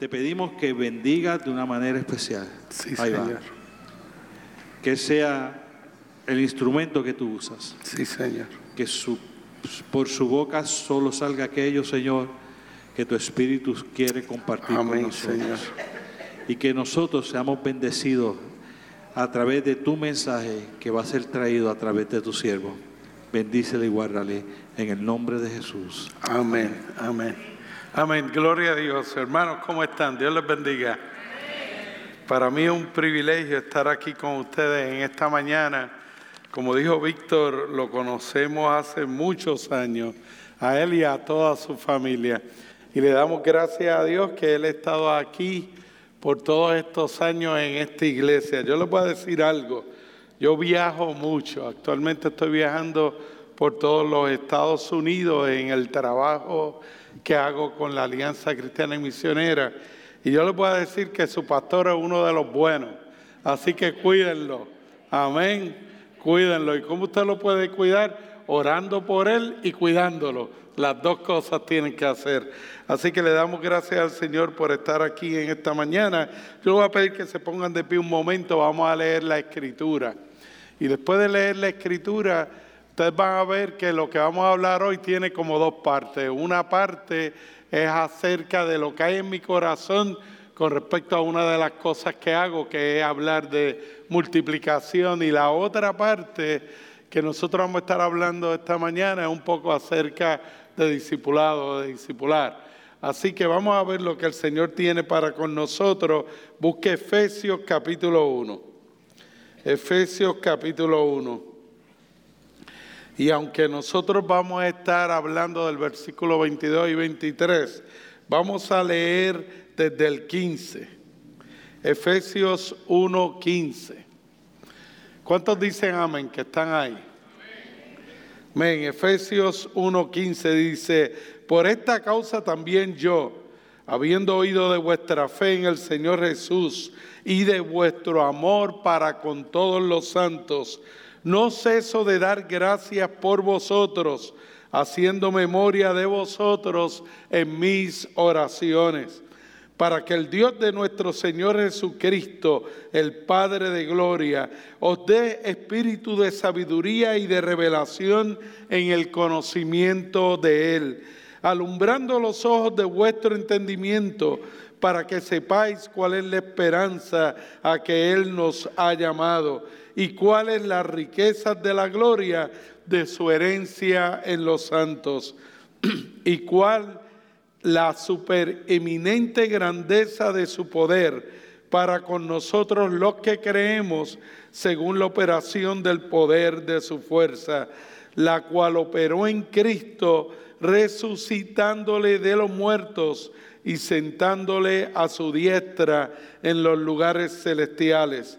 te pedimos que bendigas de una manera especial. Sí, Ahí va. Señor. Que sea el instrumento que tú usas. Sí, Señor. Que su- por su boca solo salga aquello, Señor, que tu Espíritu quiere compartir con nosotros. Señor. Y que nosotros seamos bendecidos a través de tu mensaje que va a ser traído a través de tu siervo. Bendícele y guárdale en el nombre de Jesús. Amén, amén. Amén. Gloria a Dios. Hermanos, ¿cómo están? Dios les bendiga. Para mí es un privilegio estar aquí con ustedes en esta mañana. Como dijo Víctor, lo conocemos hace muchos años, a él y a toda su familia. Y le damos gracias a Dios que él ha estado aquí por todos estos años en esta iglesia. Yo les voy a decir algo. Yo viajo mucho. Actualmente estoy viajando por todos los Estados Unidos en el trabajo que hago con la Alianza Cristiana y Misionera. Y yo les voy a decir que su pastor es uno de los buenos. Así que cuídenlo. Amén. Cuídenlo. ¿Y cómo usted lo puede cuidar? Orando por él y cuidándolo. Las dos cosas tienen que hacer. Así que le damos gracias al Señor por estar aquí en esta mañana. Yo voy a pedir que se pongan de pie un momento. Vamos a leer la escritura. Y después de leer la escritura, ustedes van a ver que lo que vamos a hablar hoy tiene como dos partes. Una parte es acerca de lo que hay en mi corazón con respecto a una de las cosas que hago, que es hablar de multiplicación. Y la otra parte que nosotros vamos a estar hablando esta mañana es un poco acerca de discipulado, de discipular. Así que vamos a ver lo que el Señor tiene para con nosotros. Busque Efesios capítulo 1. Efesios capítulo 1. Y aunque nosotros vamos a estar hablando del versículo 22 y 23, vamos a leer desde el 15. Efesios 1, 15. ¿Cuántos dicen amén que están ahí? Amén. Efesios 1:15 dice, por esta causa también yo, habiendo oído de vuestra fe en el Señor Jesús y de vuestro amor para con todos los santos, no ceso de dar gracias por vosotros, haciendo memoria de vosotros en mis oraciones. Para que el Dios de nuestro Señor Jesucristo, el Padre de Gloria, os dé espíritu de sabiduría y de revelación en el conocimiento de Él, alumbrando los ojos de vuestro entendimiento, para que sepáis cuál es la esperanza a que Él nos ha llamado y cuáles las riquezas de la gloria de su herencia en los santos y cuál la supereminente grandeza de su poder para con nosotros los que creemos según la operación del poder de su fuerza, la cual operó en Cristo resucitándole de los muertos y sentándole a su diestra en los lugares celestiales,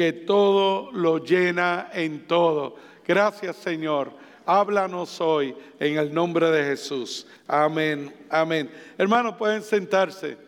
que todo lo llena en todo. Gracias Señor. Háblanos hoy en el nombre de Jesús. Amén, amén. Hermanos, pueden sentarse.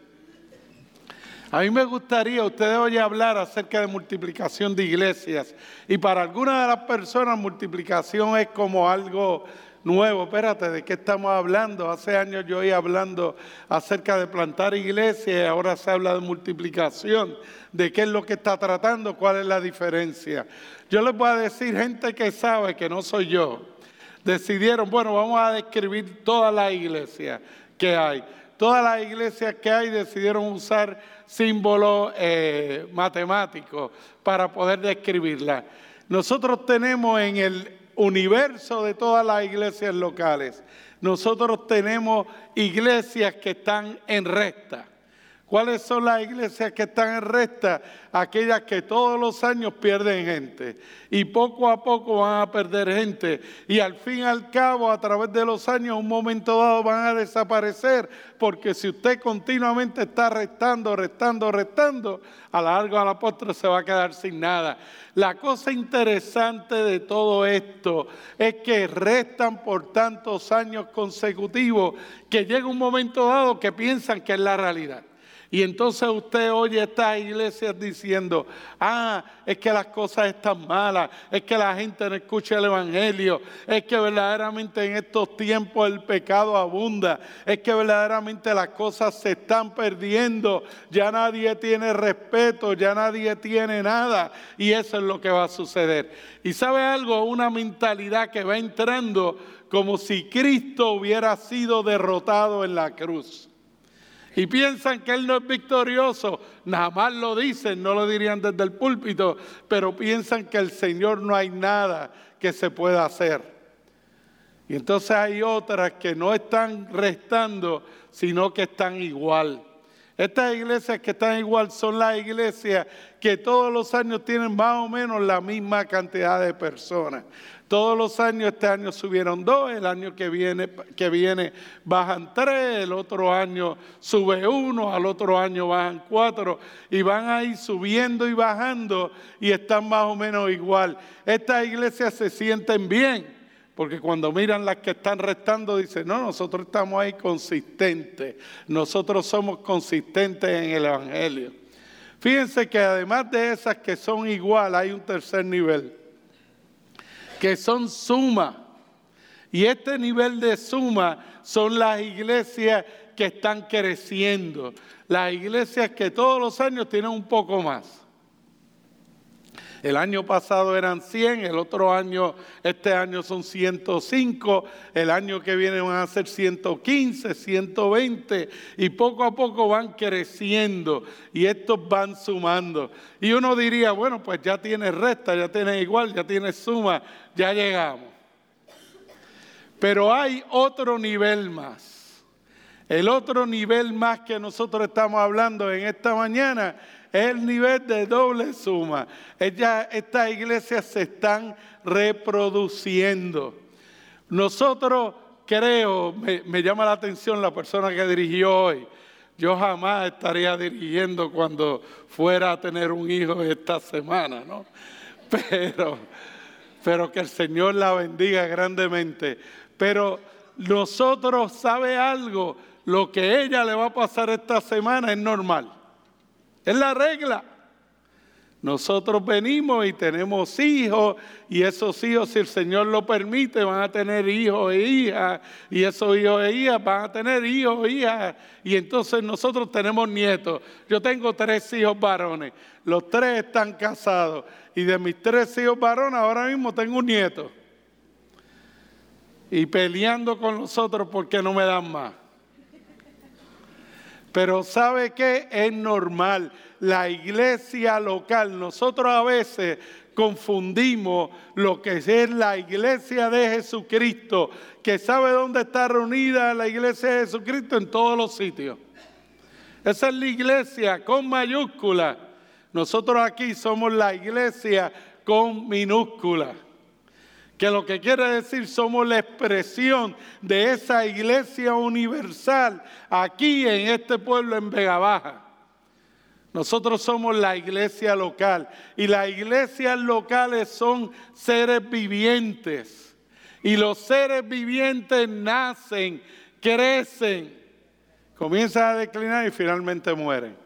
A mí me gustaría, ustedes hoy hablar acerca de multiplicación de iglesias. Y para algunas de las personas multiplicación es como algo nuevo. Espérate, ¿de qué estamos hablando? Hace años yo iba hablando acerca de plantar iglesias ahora se habla de multiplicación. ¿De qué es lo que está tratando? ¿Cuál es la diferencia? Yo les voy a decir, gente que sabe que no soy yo, decidieron, bueno, vamos a describir todas las iglesias que hay. Todas las iglesias que hay decidieron usar símbolos eh, matemáticos para poder describirlas. Nosotros tenemos en el universo de todas las iglesias locales, nosotros tenemos iglesias que están en recta. ¿Cuáles son las iglesias que están en recta? Aquellas que todos los años pierden gente y poco a poco van a perder gente y al fin y al cabo a través de los años un momento dado van a desaparecer porque si usted continuamente está restando, restando, restando, a la largo la postre se va a quedar sin nada. La cosa interesante de todo esto es que restan por tantos años consecutivos que llega un momento dado que piensan que es la realidad. Y entonces usted oye estas iglesias diciendo, ah, es que las cosas están malas, es que la gente no escucha el Evangelio, es que verdaderamente en estos tiempos el pecado abunda, es que verdaderamente las cosas se están perdiendo, ya nadie tiene respeto, ya nadie tiene nada. Y eso es lo que va a suceder. Y sabe algo, una mentalidad que va entrando como si Cristo hubiera sido derrotado en la cruz y piensan que Él no es victorioso, nada más lo dicen, no lo dirían desde el púlpito, pero piensan que el Señor no hay nada que se pueda hacer. Y entonces hay otras que no están restando, sino que están igual. Estas iglesias que están igual son las iglesias que todos los años tienen más o menos la misma cantidad de personas. Todos los años, este año subieron dos, el año que viene, que viene bajan tres, el otro año sube uno, al otro año bajan cuatro, y van ahí subiendo y bajando y están más o menos igual. Estas iglesias se sienten bien, porque cuando miran las que están restando, dicen, no, nosotros estamos ahí consistentes, nosotros somos consistentes en el Evangelio. Fíjense que además de esas que son igual, hay un tercer nivel que son suma. Y este nivel de suma son las iglesias que están creciendo, las iglesias que todos los años tienen un poco más. El año pasado eran 100, el otro año, este año son 105, el año que viene van a ser 115, 120 y poco a poco van creciendo y estos van sumando. Y uno diría, bueno, pues ya tiene resta, ya tiene igual, ya tiene suma, ya llegamos. Pero hay otro nivel más. El otro nivel más que nosotros estamos hablando en esta mañana el nivel de doble suma. estas iglesias se están reproduciendo. Nosotros creo, me, me llama la atención la persona que dirigió hoy. Yo jamás estaría dirigiendo cuando fuera a tener un hijo esta semana, ¿no? Pero, pero que el Señor la bendiga grandemente. Pero nosotros, ¿sabe algo? Lo que ella le va a pasar esta semana es normal. Es la regla. Nosotros venimos y tenemos hijos y esos hijos, si el Señor lo permite, van a tener hijos e hijas y esos hijos e hijas van a tener hijos e hijas y entonces nosotros tenemos nietos. Yo tengo tres hijos varones, los tres están casados y de mis tres hijos varones ahora mismo tengo un nieto y peleando con nosotros porque no me dan más. Pero ¿sabe qué? Es normal. La iglesia local, nosotros a veces confundimos lo que es la iglesia de Jesucristo, que sabe dónde está reunida la iglesia de Jesucristo en todos los sitios. Esa es la iglesia con mayúscula. Nosotros aquí somos la iglesia con minúscula que lo que quiere decir somos la expresión de esa iglesia universal aquí en este pueblo en Vega Baja. Nosotros somos la iglesia local y las iglesias locales son seres vivientes y los seres vivientes nacen, crecen, comienzan a declinar y finalmente mueren.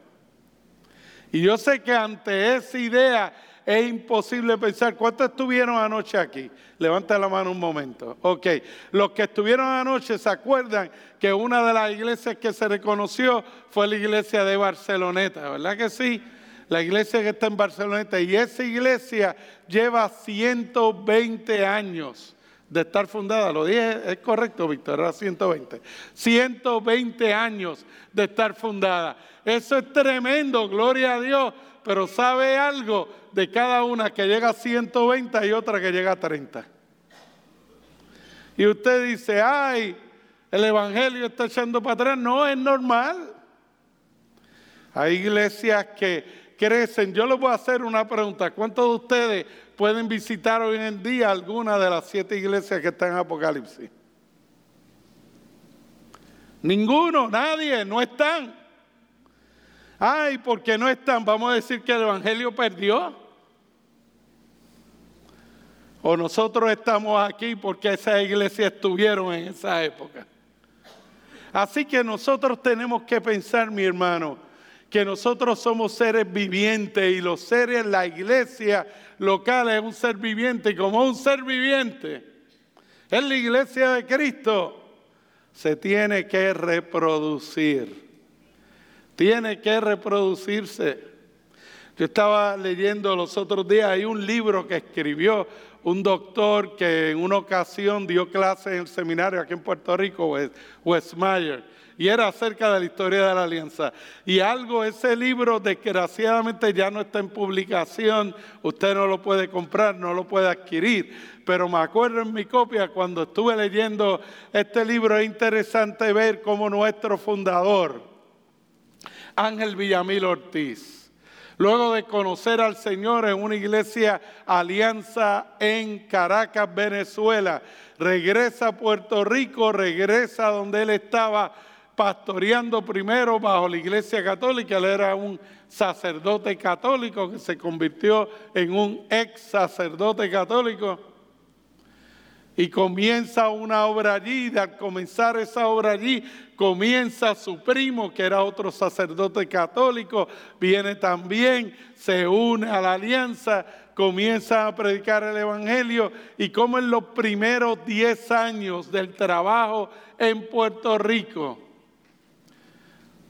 Y yo sé que ante esa idea es imposible pensar. ¿Cuántos estuvieron anoche aquí? Levanta la mano un momento. Ok, los que estuvieron anoche se acuerdan que una de las iglesias que se reconoció fue la iglesia de Barceloneta, ¿verdad que sí? La iglesia que está en Barceloneta. Y esa iglesia lleva 120 años de estar fundada. Lo dije, es correcto, Víctor, era 120. 120 años de estar fundada. Eso es tremendo, gloria a Dios pero sabe algo de cada una que llega a 120 y otra que llega a 30. Y usted dice, ay, el Evangelio está echando para atrás. No, es normal. Hay iglesias que crecen. Yo les voy a hacer una pregunta. ¿Cuántos de ustedes pueden visitar hoy en día alguna de las siete iglesias que están en Apocalipsis? Ninguno, nadie, no están. Ay, porque no están, vamos a decir que el Evangelio perdió. O nosotros estamos aquí porque esas iglesias estuvieron en esa época. Así que nosotros tenemos que pensar, mi hermano, que nosotros somos seres vivientes y los seres, la iglesia local es un ser viviente y como un ser viviente es la iglesia de Cristo se tiene que reproducir. Tiene que reproducirse. Yo estaba leyendo los otros días, hay un libro que escribió un doctor que en una ocasión dio clases en el seminario aquí en Puerto Rico, Westmeyer, y era acerca de la historia de la alianza. Y algo, ese libro desgraciadamente ya no está en publicación, usted no lo puede comprar, no lo puede adquirir, pero me acuerdo en mi copia cuando estuve leyendo este libro, es interesante ver cómo nuestro fundador, Ángel Villamil Ortiz, luego de conocer al Señor en una iglesia alianza en Caracas, Venezuela, regresa a Puerto Rico, regresa donde él estaba pastoreando primero bajo la iglesia católica, él era un sacerdote católico que se convirtió en un ex sacerdote católico y comienza una obra allí. Y al comenzar esa obra allí, comienza su primo, que era otro sacerdote católico, viene también, se une a la alianza, comienza a predicar el Evangelio. Y como en los primeros 10 años del trabajo en Puerto Rico,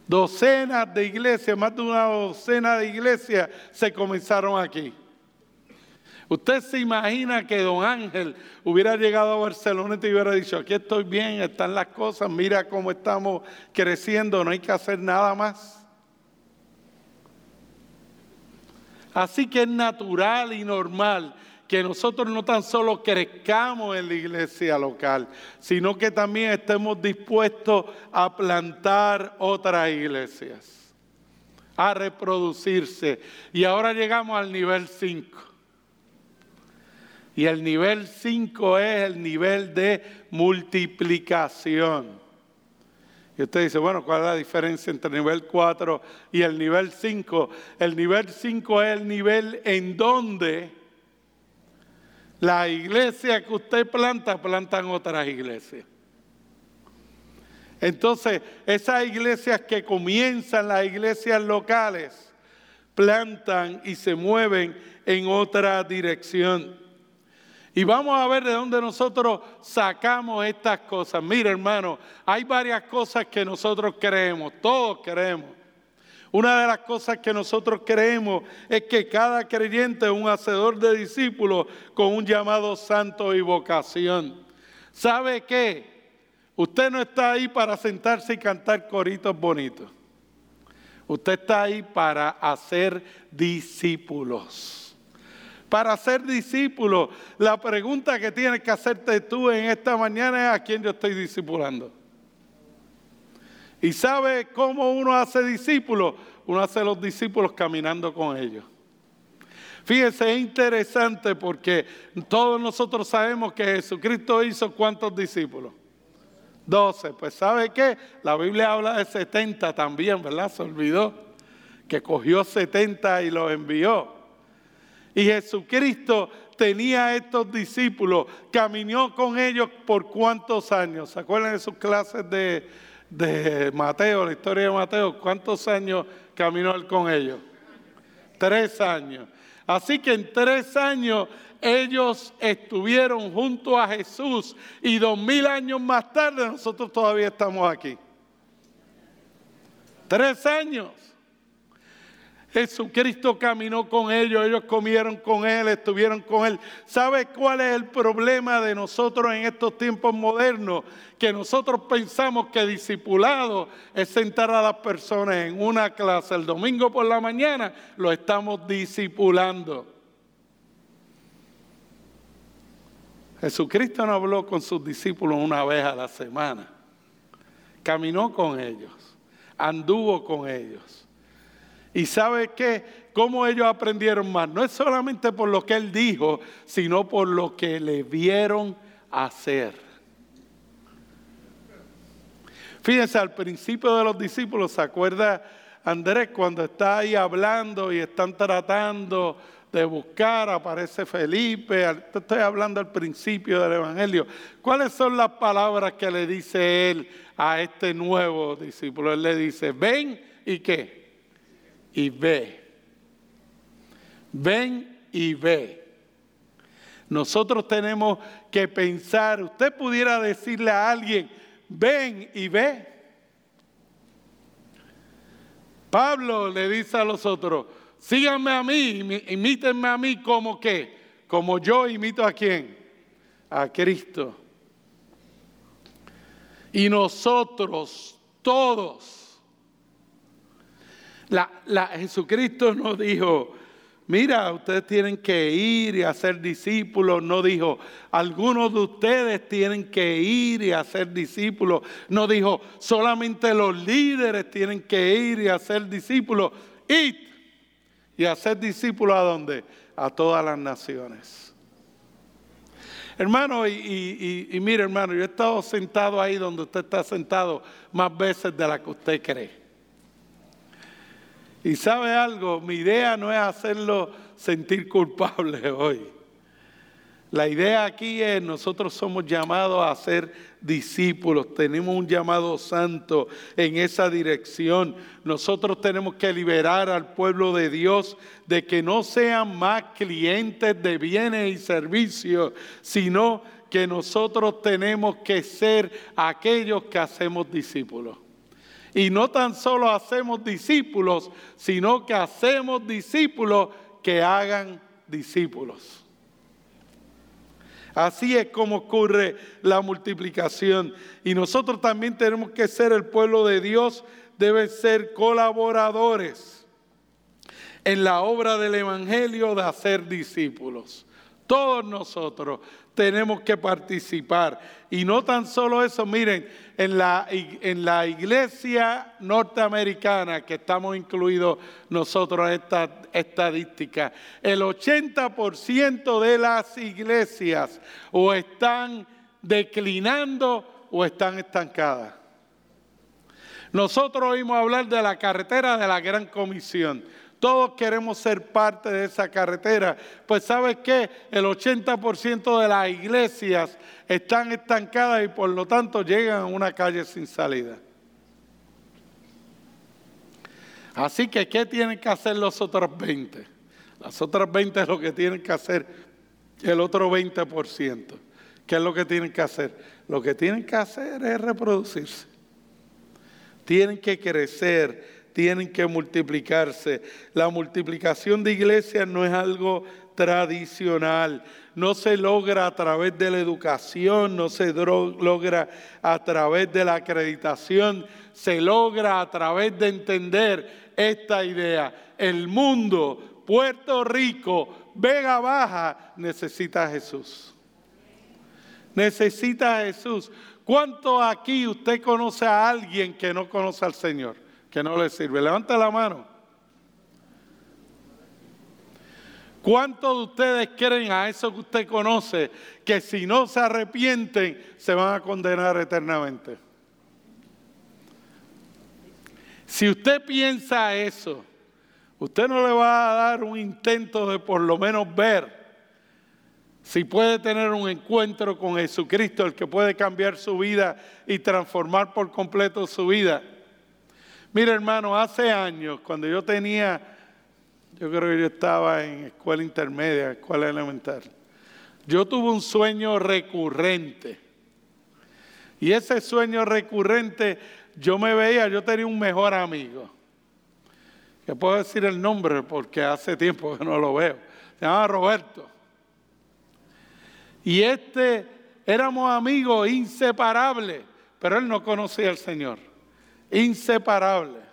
docenas de iglesias, más de una docena de iglesias se comenzaron aquí. Usted se imagina que don Ángel hubiera llegado a Barcelona y hubiera dicho, aquí estoy bien, están las cosas, mira cómo estamos creciendo, no hay que hacer nada más. Así que es natural y normal que nosotros no tan solo crezcamos en la iglesia local, sino que también estemos dispuestos a plantar otras iglesias, a reproducirse. Y ahora llegamos al nivel 5. Y el nivel 5 es el nivel de multiplicación. Y usted dice, bueno, ¿cuál es la diferencia entre el nivel 4 y el nivel 5? El nivel 5 es el nivel en donde la iglesia que usted planta, plantan otras iglesias. Entonces, esas iglesias que comienzan, las iglesias locales, plantan y se mueven en otra dirección. Y vamos a ver de dónde nosotros sacamos estas cosas. Mira, hermano, hay varias cosas que nosotros creemos, todos creemos. Una de las cosas que nosotros creemos es que cada creyente es un hacedor de discípulos con un llamado santo y vocación. ¿Sabe qué? Usted no está ahí para sentarse y cantar coritos bonitos. Usted está ahí para hacer discípulos para ser discípulo. La pregunta que tienes que hacerte tú en esta mañana es a quién yo estoy discipulando. ¿Y sabe cómo uno hace discípulos? Uno hace los discípulos caminando con ellos. Fíjese, es interesante porque todos nosotros sabemos que Jesucristo hizo cuántos discípulos. Doce. Pues ¿sabe qué? La Biblia habla de 70 también, ¿verdad? Se olvidó que cogió 70 y los envió. Y Jesucristo tenía estos discípulos, caminó con ellos por cuántos años. ¿Se acuerdan de sus clases de, de Mateo, la historia de Mateo? ¿Cuántos años caminó él con ellos? Tres años. Así que en tres años ellos estuvieron junto a Jesús y dos mil años más tarde nosotros todavía estamos aquí. Tres años. Jesucristo caminó con ellos, ellos comieron con Él, estuvieron con Él. ¿Sabe cuál es el problema de nosotros en estos tiempos modernos? Que nosotros pensamos que discipulado es sentar a las personas en una clase el domingo por la mañana, lo estamos discipulando. Jesucristo no habló con sus discípulos una vez a la semana. Caminó con ellos, anduvo con ellos. ¿Y sabe qué? ¿Cómo ellos aprendieron más? No es solamente por lo que él dijo, sino por lo que le vieron hacer. Fíjense, al principio de los discípulos, ¿se acuerda Andrés cuando está ahí hablando y están tratando de buscar, aparece Felipe, estoy hablando al principio del Evangelio. ¿Cuáles son las palabras que le dice él a este nuevo discípulo? Él le dice, ven y qué? Y ve. Ven y ve. Nosotros tenemos que pensar, usted pudiera decirle a alguien, ven y ve. Pablo le dice a los otros, síganme a mí, imítenme a mí como que, como yo imito a quién, a Cristo. Y nosotros, todos, la, Jesucristo nos dijo, mira, ustedes tienen que ir y hacer discípulos. No dijo, algunos de ustedes tienen que ir y hacer discípulos. No dijo, solamente los líderes tienen que ir y hacer discípulos. Id y hacer discípulos a dónde? A todas las naciones. Hermano, y, y, mire hermano, yo he estado sentado ahí donde usted está sentado más veces de la que usted cree. Y sabe algo, mi idea no es hacerlo sentir culpable hoy. La idea aquí es, nosotros somos llamados a ser discípulos, tenemos un llamado santo en esa dirección. Nosotros tenemos que liberar al pueblo de Dios de que no sean más clientes de bienes y servicios, sino que nosotros tenemos que ser aquellos que hacemos discípulos. Y no tan solo hacemos discípulos, sino que hacemos discípulos que hagan discípulos. Así es como ocurre la multiplicación. Y nosotros también tenemos que ser el pueblo de Dios, deben ser colaboradores en la obra del Evangelio de hacer discípulos. Todos nosotros tenemos que participar. Y no tan solo eso, miren, en la, en la iglesia norteamericana, que estamos incluidos nosotros en esta estadística, el 80% de las iglesias o están declinando o están estancadas. Nosotros oímos hablar de la carretera de la Gran Comisión. Todos queremos ser parte de esa carretera. Pues sabes qué, el 80% de las iglesias están estancadas y por lo tanto llegan a una calle sin salida. Así que, ¿qué tienen que hacer los otros 20? Las otras 20 es lo que tienen que hacer el otro 20%. ¿Qué es lo que tienen que hacer? Lo que tienen que hacer es reproducirse. Tienen que crecer, tienen que multiplicarse. La multiplicación de iglesias no es algo tradicional, no se logra a través de la educación, no se logra a través de la acreditación, se logra a través de entender esta idea. El mundo, Puerto Rico, Vega Baja, necesita a Jesús. Necesita a Jesús. ¿Cuánto aquí usted conoce a alguien que no conoce al Señor? Que no le sirve. Levanta la mano. ¿Cuántos de ustedes creen a eso que usted conoce que si no se arrepienten se van a condenar eternamente? Si usted piensa eso, usted no le va a dar un intento de por lo menos ver si puede tener un encuentro con Jesucristo, el que puede cambiar su vida y transformar por completo su vida. Mira, hermano, hace años, cuando yo tenía, yo creo que yo estaba en escuela intermedia, escuela elemental, yo tuve un sueño recurrente. Y ese sueño recurrente, yo me veía, yo tenía un mejor amigo. Que puedo decir el nombre porque hace tiempo que no lo veo. Se llama Roberto. Y este éramos amigos inseparables, pero él no conocía al Señor inseparables.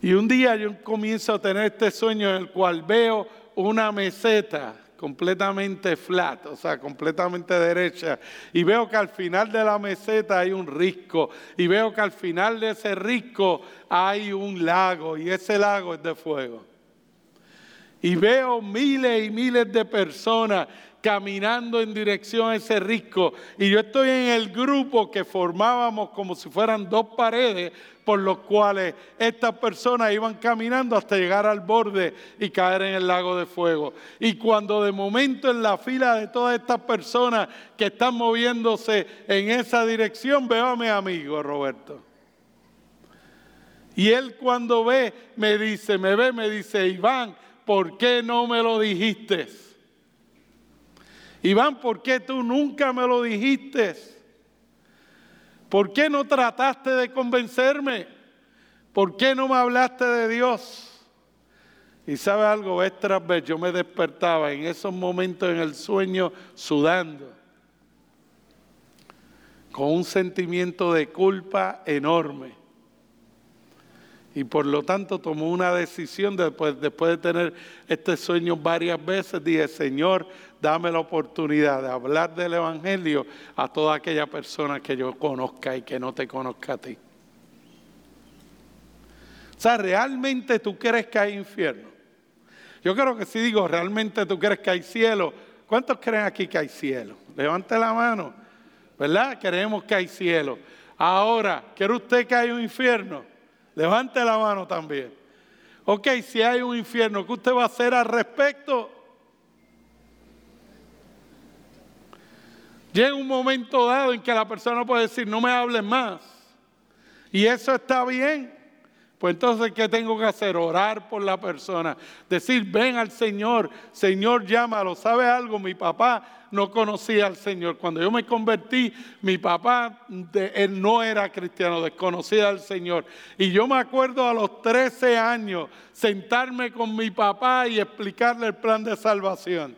Y un día yo comienzo a tener este sueño en el cual veo una meseta completamente flat, o sea, completamente derecha, y veo que al final de la meseta hay un risco, y veo que al final de ese risco hay un lago, y ese lago es de fuego. Y veo miles y miles de personas caminando en dirección a ese risco. Y yo estoy en el grupo que formábamos como si fueran dos paredes por los cuales estas personas iban caminando hasta llegar al borde y caer en el lago de fuego. Y cuando de momento en la fila de todas estas personas que están moviéndose en esa dirección, veo a mi amigo Roberto. Y él cuando ve, me dice, me ve, me dice, Iván, ¿por qué no me lo dijiste? Iván, ¿por qué tú nunca me lo dijiste? ¿Por qué no trataste de convencerme? ¿Por qué no me hablaste de Dios? Y sabe algo, vez tras vez yo me despertaba en esos momentos en el sueño sudando, con un sentimiento de culpa enorme. Y por lo tanto tomó una decisión después, después de tener este sueño varias veces. Dije, Señor, dame la oportunidad de hablar del Evangelio a toda aquella persona que yo conozca y que no te conozca a ti. O sea, ¿realmente tú crees que hay infierno? Yo creo que si digo, ¿realmente tú crees que hay cielo? ¿Cuántos creen aquí que hay cielo? Levante la mano, ¿verdad? Creemos que hay cielo. Ahora, ¿quiere usted que hay un infierno? Levante la mano también. Ok, si hay un infierno, ¿qué usted va a hacer al respecto? Llega un momento dado en que la persona puede decir, no me hables más. Y eso está bien. Pues entonces, ¿qué tengo que hacer? Orar por la persona. Decir, ven al Señor, Señor, llámalo. ¿Sabe algo? Mi papá no conocía al Señor. Cuando yo me convertí, mi papá, él no era cristiano, desconocía al Señor. Y yo me acuerdo a los 13 años sentarme con mi papá y explicarle el plan de salvación.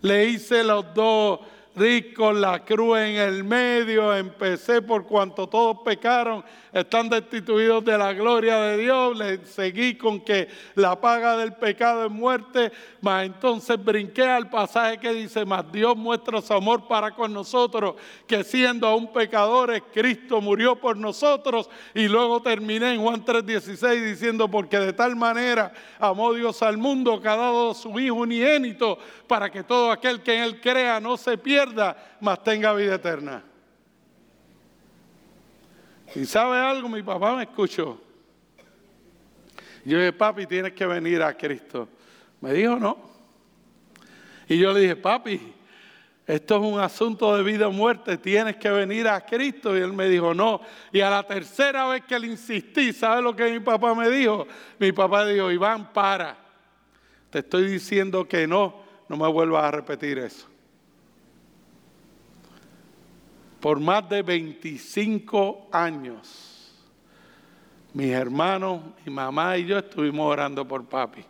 Le hice los dos rico, la cruz en el medio, empecé por cuanto todos pecaron, están destituidos de la gloria de Dios, le seguí con que la paga del pecado es muerte, mas entonces brinqué al pasaje que dice, mas Dios muestra su amor para con nosotros, que siendo aún pecadores, Cristo murió por nosotros, y luego terminé en Juan 3:16 diciendo, porque de tal manera amó Dios al mundo que ha dado su Hijo unigénito, para que todo aquel que en él crea no se pierda, mas tenga vida eterna. Y sabe algo, mi papá me escuchó. Yo dije, papi, tienes que venir a Cristo. Me dijo, no. Y yo le dije, papi, esto es un asunto de vida o muerte, tienes que venir a Cristo. Y él me dijo, no. Y a la tercera vez que le insistí, ¿sabe lo que mi papá me dijo? Mi papá dijo, Iván, para. Te estoy diciendo que no, no me vuelvas a repetir eso. Por más de 25 años, mis hermanos, mi mamá y yo estuvimos orando por papi.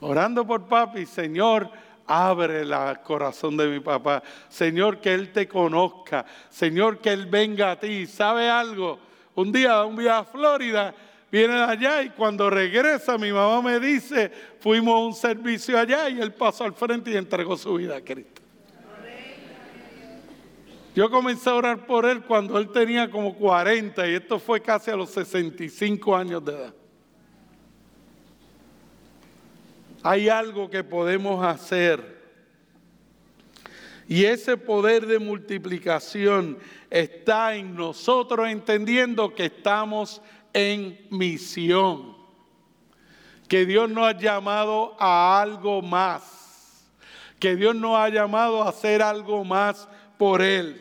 Orando por papi, Señor, abre el corazón de mi papá. Señor, que Él te conozca. Señor, que Él venga a ti. ¿Sabe algo? Un día, un día a Florida, viene allá y cuando regresa mi mamá me dice, fuimos a un servicio allá y él pasó al frente y entregó su vida a Cristo. Yo comencé a orar por él cuando él tenía como 40 y esto fue casi a los 65 años de edad. Hay algo que podemos hacer. Y ese poder de multiplicación está en nosotros entendiendo que estamos en misión. Que Dios nos ha llamado a algo más. Que Dios nos ha llamado a hacer algo más por Él.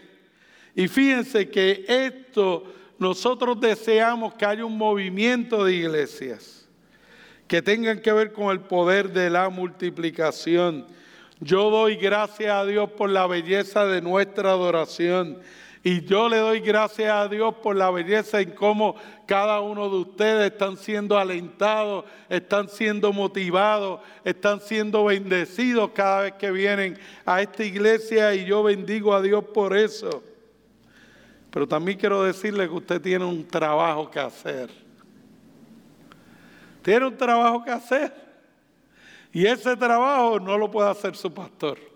Y fíjense que esto nosotros deseamos que haya un movimiento de iglesias que tengan que ver con el poder de la multiplicación. Yo doy gracias a Dios por la belleza de nuestra adoración. Y yo le doy gracias a Dios por la belleza en cómo cada uno de ustedes están siendo alentados, están siendo motivados, están siendo bendecidos cada vez que vienen a esta iglesia y yo bendigo a Dios por eso. Pero también quiero decirle que usted tiene un trabajo que hacer. Tiene un trabajo que hacer. Y ese trabajo no lo puede hacer su pastor.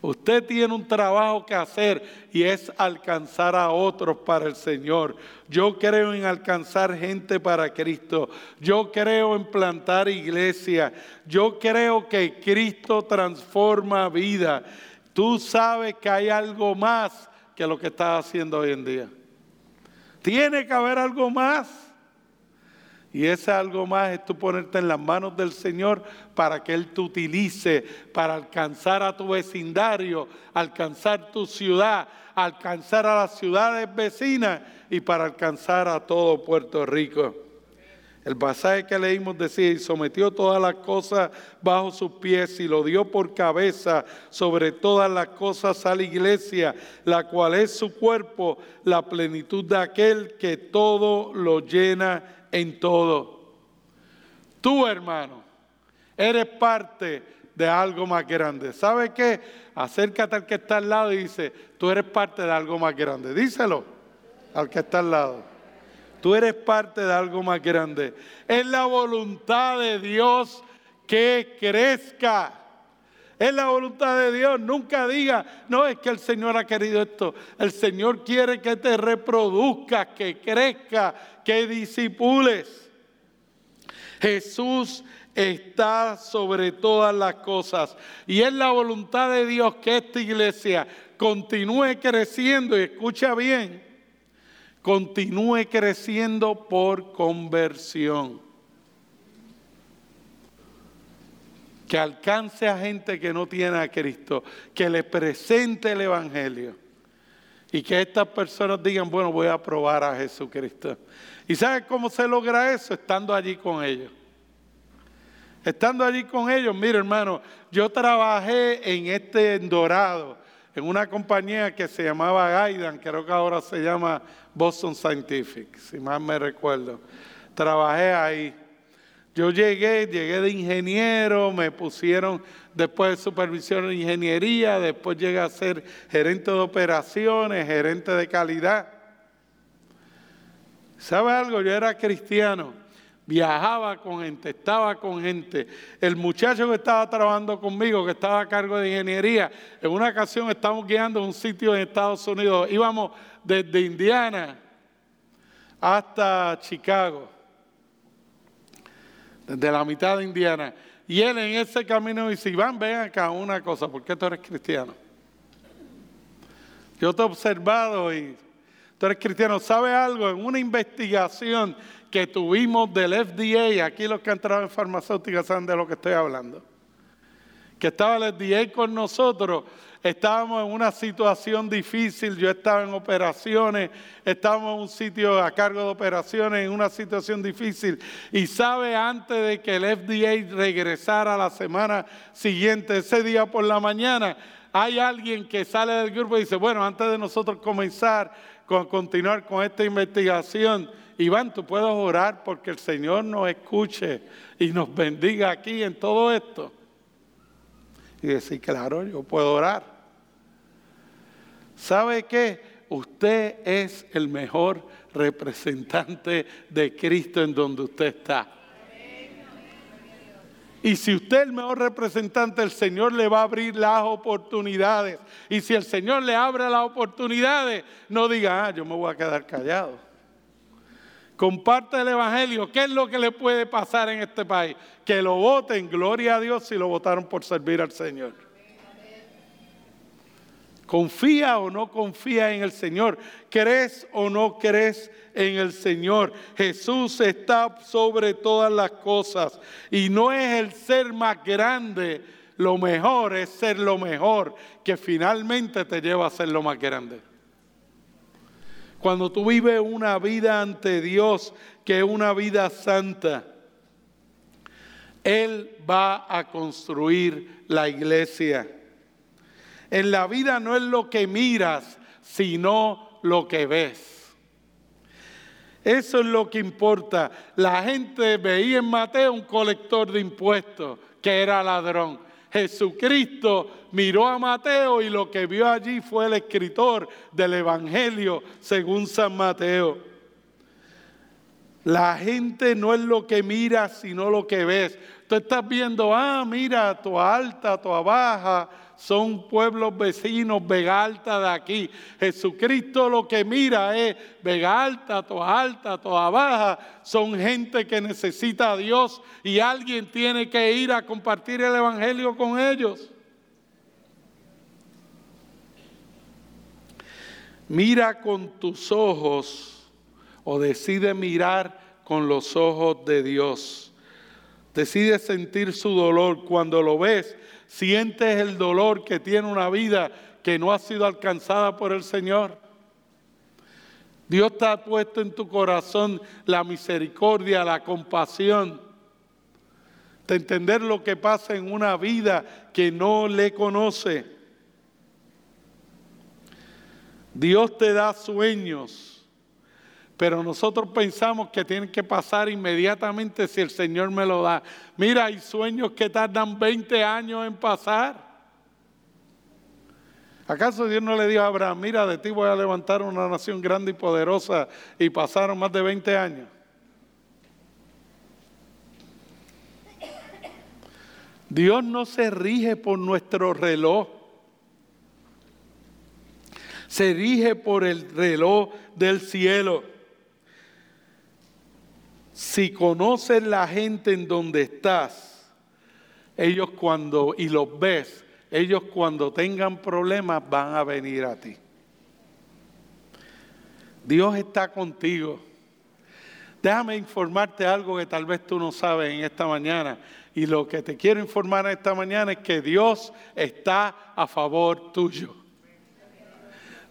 Usted tiene un trabajo que hacer y es alcanzar a otros para el Señor. Yo creo en alcanzar gente para Cristo. Yo creo en plantar iglesia. Yo creo que Cristo transforma vida. Tú sabes que hay algo más que lo que estás haciendo hoy en día. Tiene que haber algo más. Y ese algo más es tú ponerte en las manos del Señor para que Él te utilice para alcanzar a tu vecindario, alcanzar tu ciudad, alcanzar a las ciudades vecinas y para alcanzar a todo Puerto Rico. El pasaje que leímos decía, y sometió todas las cosas bajo sus pies y lo dio por cabeza sobre todas las cosas a la iglesia, la cual es su cuerpo, la plenitud de aquel que todo lo llena en todo. Tú, hermano, eres parte de algo más grande. ¿Sabe qué? Acércate al que está al lado y dice, tú eres parte de algo más grande. Díselo al que está al lado. Tú eres parte de algo más grande. Es la voluntad de Dios que crezca. Es la voluntad de Dios. Nunca diga, no, es que el Señor ha querido esto. El Señor quiere que te reproduzcas, que crezca, que disipules. Jesús está sobre todas las cosas. Y es la voluntad de Dios que esta iglesia continúe creciendo. Y escucha bien, continúe creciendo por conversión. que alcance a gente que no tiene a Cristo, que le presente el Evangelio y que estas personas digan, bueno, voy a probar a Jesucristo. ¿Y sabes cómo se logra eso? Estando allí con ellos. Estando allí con ellos, mire hermano, yo trabajé en este Dorado, en una compañía que se llamaba Gaidan, creo que ahora se llama Boston Scientific, si más me recuerdo. Trabajé ahí. Yo llegué, llegué de ingeniero, me pusieron después de supervisión de ingeniería, después llegué a ser gerente de operaciones, gerente de calidad. ¿Sabe algo? Yo era cristiano, viajaba con gente, estaba con gente. El muchacho que estaba trabajando conmigo, que estaba a cargo de ingeniería, en una ocasión estábamos guiando un sitio en Estados Unidos, íbamos desde Indiana hasta Chicago de la mitad de Indiana. Y él en ese camino dice, Iván, ven acá una cosa, ¿por qué tú eres cristiano? Yo te he observado y tú eres cristiano. ¿Sabe algo? En una investigación que tuvimos del FDA, aquí los que han entrado en farmacéutica saben de lo que estoy hablando, que estaba el FDA con nosotros, estábamos en una situación difícil, yo estaba en operaciones, estábamos en un sitio a cargo de operaciones, en una situación difícil. Y sabe, antes de que el FDA regresara la semana siguiente, ese día por la mañana, hay alguien que sale del grupo y dice, bueno, antes de nosotros comenzar, con, continuar con esta investigación, Iván, tú puedes orar porque el Señor nos escuche y nos bendiga aquí en todo esto. Y decir, claro, yo puedo orar. ¿Sabe qué? Usted es el mejor representante de Cristo en donde usted está. Y si usted es el mejor representante, el Señor le va a abrir las oportunidades. Y si el Señor le abre las oportunidades, no diga, ah, yo me voy a quedar callado. Comparte el Evangelio. ¿Qué es lo que le puede pasar en este país? Que lo voten, gloria a Dios, si lo votaron por servir al Señor. ¿Confía o no confía en el Señor? ¿Crees o no crees en el Señor? Jesús está sobre todas las cosas y no es el ser más grande, lo mejor es ser lo mejor que finalmente te lleva a ser lo más grande. Cuando tú vives una vida ante Dios que es una vida santa, Él va a construir la iglesia. En la vida no es lo que miras, sino lo que ves. Eso es lo que importa. La gente veía en Mateo un colector de impuestos que era ladrón. Jesucristo miró a Mateo y lo que vio allí fue el escritor del Evangelio según San Mateo. La gente no es lo que mira, sino lo que ves. Tú estás viendo, ah, mira, tu alta, tu baja, son pueblos vecinos, Vega Alta de aquí. Jesucristo lo que mira es Vega Alta, Toa Alta, Toa Baja. Son gente que necesita a Dios y alguien tiene que ir a compartir el Evangelio con ellos. Mira con tus ojos o decide mirar con los ojos de Dios. Decide sentir su dolor. Cuando lo ves, sientes el dolor que tiene una vida que no ha sido alcanzada por el Señor. Dios te ha puesto en tu corazón la misericordia, la compasión, de entender lo que pasa en una vida que no le conoce. Dios te da sueños, pero nosotros pensamos que tienen que pasar inmediatamente si el Señor me lo da. Mira, hay sueños que tardan 20 años en pasar. ¿Acaso Dios no le dijo a Abraham, mira, de ti voy a levantar una nación grande y poderosa y pasaron más de 20 años? Dios no se rige por nuestro reloj se rige por el reloj del cielo. Si conoces la gente en donde estás, ellos cuando, y los ves, ellos cuando tengan problemas van a venir a ti. Dios está contigo. Déjame informarte algo que tal vez tú no sabes en esta mañana. Y lo que te quiero informar esta mañana es que Dios está a favor tuyo.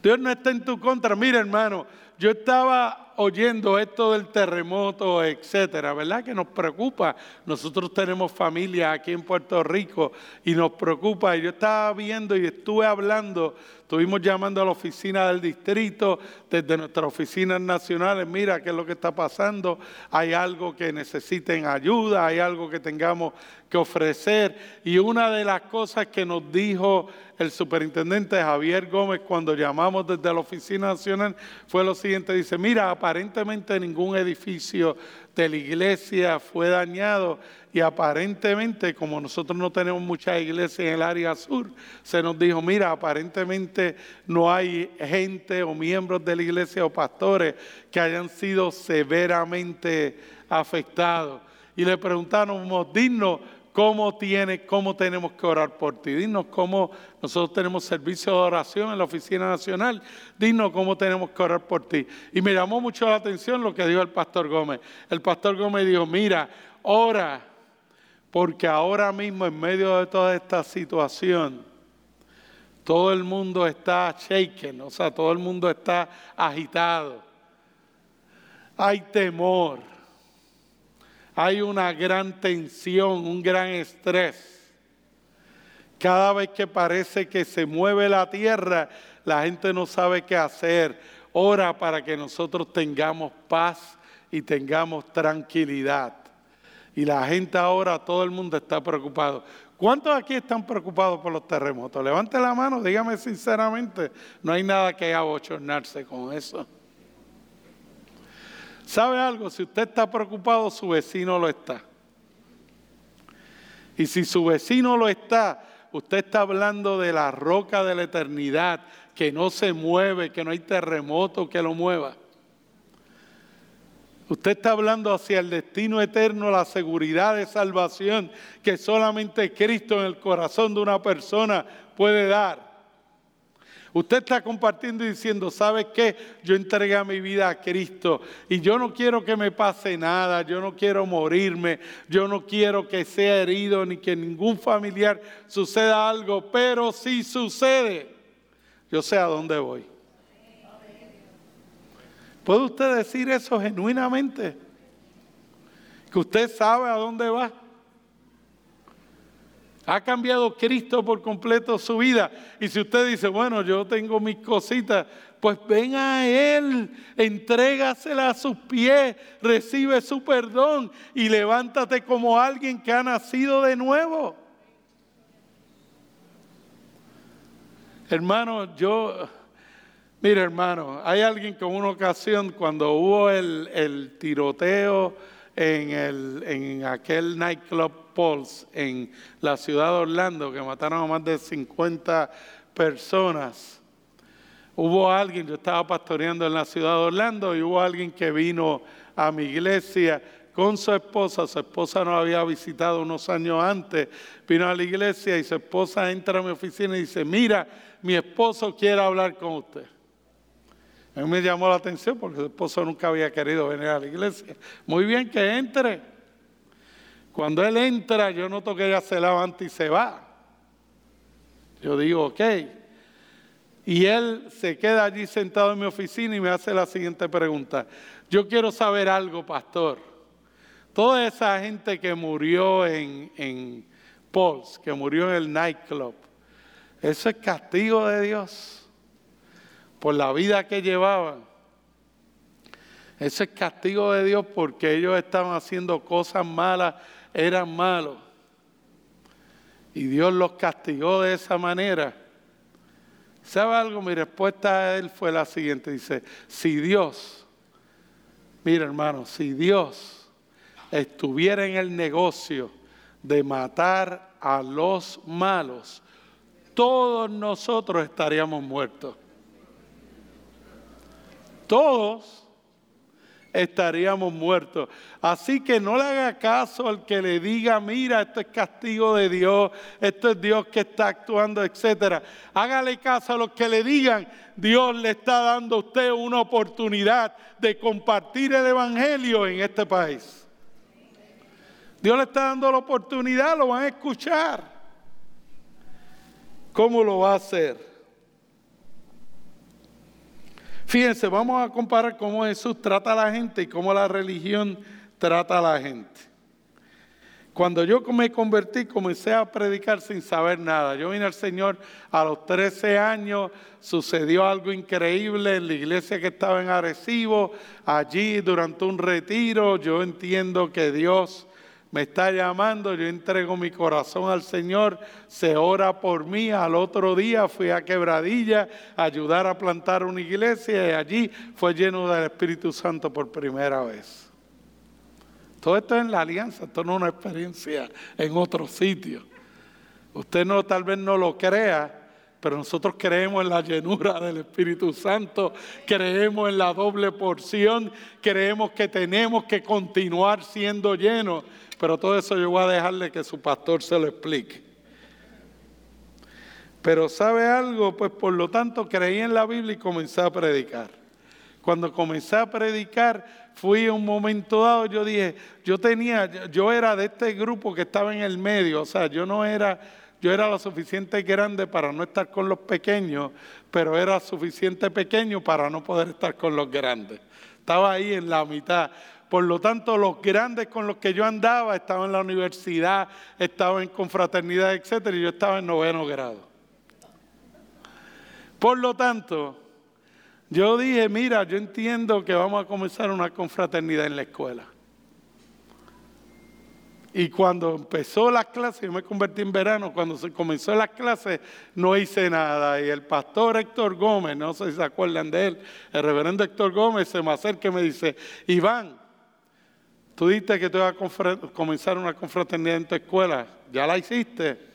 Dios no está en tu contra. Mira, hermano, yo estaba oyendo esto del terremoto, etcétera, ¿verdad? Que nos preocupa. Nosotros tenemos familia aquí en Puerto Rico y nos preocupa. Yo estaba viendo y estuve hablando Estuvimos llamando a la oficina del distrito, desde nuestras oficinas nacionales, mira qué es lo que está pasando, hay algo que necesiten ayuda, hay algo que tengamos que ofrecer. Y una de las cosas que nos dijo el superintendente Javier Gómez cuando llamamos desde la oficina nacional fue lo siguiente, dice, mira, aparentemente ningún edificio de la iglesia fue dañado y aparentemente, como nosotros no tenemos muchas iglesias en el área sur, se nos dijo, mira, aparentemente no hay gente o miembros de la iglesia o pastores que hayan sido severamente afectados. Y le preguntaron, dignos, ¿cómo, tiene, cómo tenemos que orar por ti? Dinos cómo nosotros tenemos servicio de oración en la Oficina Nacional. Dinos cómo tenemos que orar por ti. Y me llamó mucho la atención lo que dijo el pastor Gómez. El pastor Gómez dijo, mira, ora porque ahora mismo en medio de toda esta situación, todo el mundo está shaken, o sea, todo el mundo está agitado. Hay temor, hay una gran tensión, un gran estrés. Cada vez que parece que se mueve la tierra, la gente no sabe qué hacer. Ora para que nosotros tengamos paz y tengamos tranquilidad. Y la gente ahora, todo el mundo está preocupado. ¿Cuántos aquí están preocupados por los terremotos? Levante la mano, dígame sinceramente, no hay nada que abochornarse con eso. ¿Sabe algo? Si usted está preocupado, su vecino lo está. Y si su vecino lo está, usted está hablando de la roca de la eternidad, que no se mueve, que no hay terremoto que lo mueva. Usted está hablando hacia el destino eterno, la seguridad de salvación que solamente Cristo en el corazón de una persona puede dar. Usted está compartiendo y diciendo, ¿sabe qué? Yo entregué mi vida a Cristo y yo no quiero que me pase nada, yo no quiero morirme, yo no quiero que sea herido ni que ningún familiar suceda algo, pero si sucede, yo sé a dónde voy. ¿Puede usted decir eso genuinamente? Que usted sabe a dónde va. Ha cambiado Cristo por completo su vida. Y si usted dice, bueno, yo tengo mis cositas, pues ven a Él, entrégasela a sus pies, recibe su perdón y levántate como alguien que ha nacido de nuevo. Hermano, yo Mire, hermano, hay alguien que en una ocasión, cuando hubo el, tiroteo en, el, en aquel nightclub Pulse en la ciudad de Orlando, que mataron a más de 50 personas, hubo alguien, yo estaba pastoreando en la ciudad de Orlando y hubo alguien que vino a mi iglesia con su esposa, su esposa no había visitado unos años antes, vino a la iglesia y su esposa entra a mi oficina y dice, mira, mi esposo quiere hablar con usted. A mí me llamó la atención porque su esposo nunca había querido venir a la iglesia. Muy bien que entre. Cuando él entra, yo noto que ella se levanta y se va. Yo digo, ok. Y él se queda allí sentado en mi oficina y me hace la siguiente pregunta. Yo quiero saber algo, pastor. Toda esa gente que murió en, en que murió en el nightclub, eso es castigo de Dios por la vida que llevaban. Ese es castigo de Dios porque ellos estaban haciendo cosas malas, eran malos. Y Dios los castigó de esa manera. ¿Sabe algo? Mi respuesta a él fue la siguiente. Dice, si Dios, mira hermano, si Dios estuviera en el negocio de matar a los malos, todos nosotros estaríamos muertos. Todos estaríamos muertos. Así que no le haga caso al que le diga, mira, esto es castigo de Dios, esto es Dios que está actuando, etc. Hágale caso a los que le digan, Dios le está dando a usted una oportunidad de compartir el Evangelio en este país. Dios le está dando la oportunidad, lo van a escuchar. ¿Cómo lo va a hacer? Fíjense, vamos a comparar cómo Jesús trata a la gente y cómo la religión trata a la gente. Cuando yo me convertí, comencé a predicar sin saber nada. Yo vine al Señor a los 13 años, sucedió algo increíble en la iglesia que estaba en Arecibo, allí durante un retiro. Yo entiendo que Dios me está llamando, yo entrego mi corazón al Señor, se ora por mí. Al otro día fui a Quebradilla a ayudar a plantar una iglesia y allí fue lleno del Espíritu Santo por primera vez. Todo esto es en la alianza, esto no es una experiencia en otro sitio. Usted no, tal vez no lo crea, pero nosotros creemos en la llenura del Espíritu Santo, creemos en la doble porción, creemos que tenemos que continuar siendo llenos pero todo eso yo voy a dejarle que su pastor se lo explique. Pero ¿sabe algo? Pues por lo tanto creí en la Biblia y comencé a predicar. Cuando comencé a predicar, fui un momento dado, yo dije, yo tenía, yo era de este grupo que estaba en el medio, o sea, yo no era, yo era lo suficiente grande para no estar con los pequeños, pero era suficiente pequeño para no poder estar con los grandes. Estaba ahí en la mitad. Por lo tanto, los grandes con los que yo andaba estaban en la universidad, estaban en confraternidad, etc. Y yo estaba en noveno grado. Por lo tanto, yo dije, mira, yo entiendo que vamos a comenzar una confraternidad en la escuela. Y cuando empezó las clases, yo me convertí en verano, cuando se comenzó las clases no hice nada. Y el pastor Héctor Gómez, no sé si se acuerdan de él, el reverendo Héctor Gómez se me acerca y me dice, Iván, Tú dijiste que te ibas a comenzar una confraternidad en tu escuela. ¿Ya la hiciste?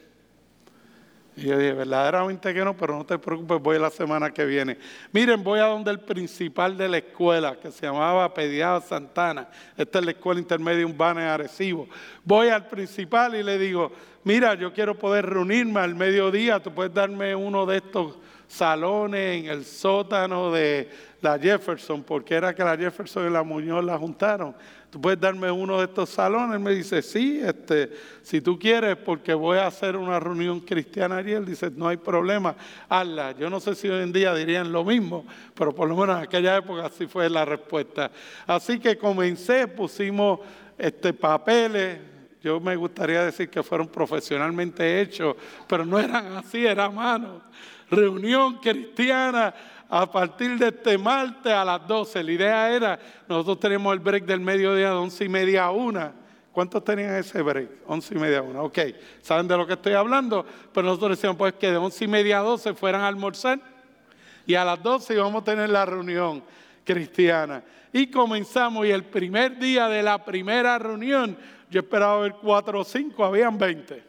Y yo dije, verdaderamente que no, pero no te preocupes, voy la semana que viene. Miren, voy a donde el principal de la escuela, que se llamaba Pediada Santana. Esta es la escuela intermedia urbana en Arecibo. Voy al principal y le digo, mira, yo quiero poder reunirme al mediodía, tú puedes darme uno de estos salones en el sótano de la Jefferson, porque era que la Jefferson y la Muñoz la juntaron. ¿Tú puedes darme uno de estos salones? Él me dice, sí, este, si tú quieres, porque voy a hacer una reunión cristiana allí. Él dice, no hay problema, hazla. Yo no sé si hoy en día dirían lo mismo, pero por lo menos en aquella época así fue la respuesta. Así que comencé, pusimos este, papeles, yo me gustaría decir que fueron profesionalmente hechos, pero no eran así, era mano. Reunión cristiana a partir de este martes a las 12. La idea era, nosotros tenemos el break del mediodía de 11 y media a 1. ¿Cuántos tenían ese break? 11 y media a 1. Ok, ¿saben de lo que estoy hablando? Pero nosotros decíamos pues que de 11 y media a 12 fueran a almorzar y a las 12 íbamos a tener la reunión cristiana. Y comenzamos y el primer día de la primera reunión, yo esperaba ver cuatro o cinco, habían 20.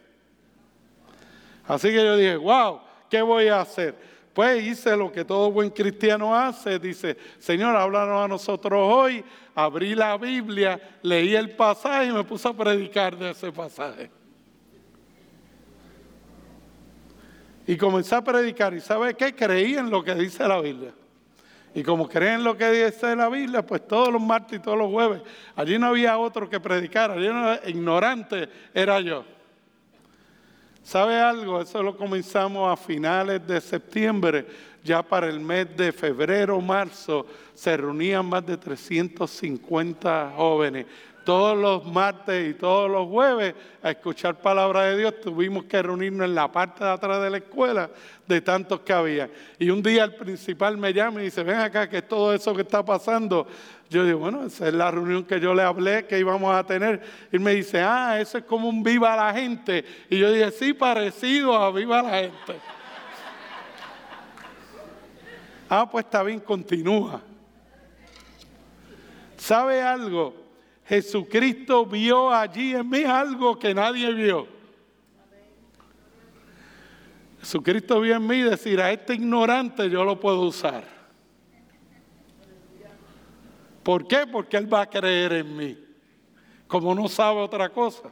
Así que yo dije, wow, ¿qué voy a hacer? Pues hice lo que todo buen cristiano hace, dice, Señor, háblanos a nosotros hoy, abrí la Biblia, leí el pasaje y me puse a predicar de ese pasaje. Y comencé a predicar y ¿sabe qué? Creí en lo que dice la Biblia. Y como creen en lo que dice la Biblia, pues todos los martes y todos los jueves, allí no había otro que predicar, allí no, ignorante era yo. ¿Sabe algo? Eso lo comenzamos a finales de septiembre. Ya para el mes de febrero, marzo, se reunían más de 350 jóvenes. Todos los martes y todos los jueves a escuchar palabra de Dios. Tuvimos que reunirnos en la parte de atrás de la escuela de tantos que había. Y un día el principal me llama y dice, ven acá, que es todo eso que está pasando. Yo digo, bueno, esa es la reunión que yo le hablé que íbamos a tener. Y me dice, ah, eso es como un viva la gente. Y yo dije, sí, parecido a viva la gente. ah, pues está bien, continúa. ¿Sabe algo? Jesucristo vio allí en mí algo que nadie vio. Jesucristo vio en mí decir, a este ignorante yo lo puedo usar. ¿Por qué? Porque Él va a creer en mí. Como no sabe otra cosa,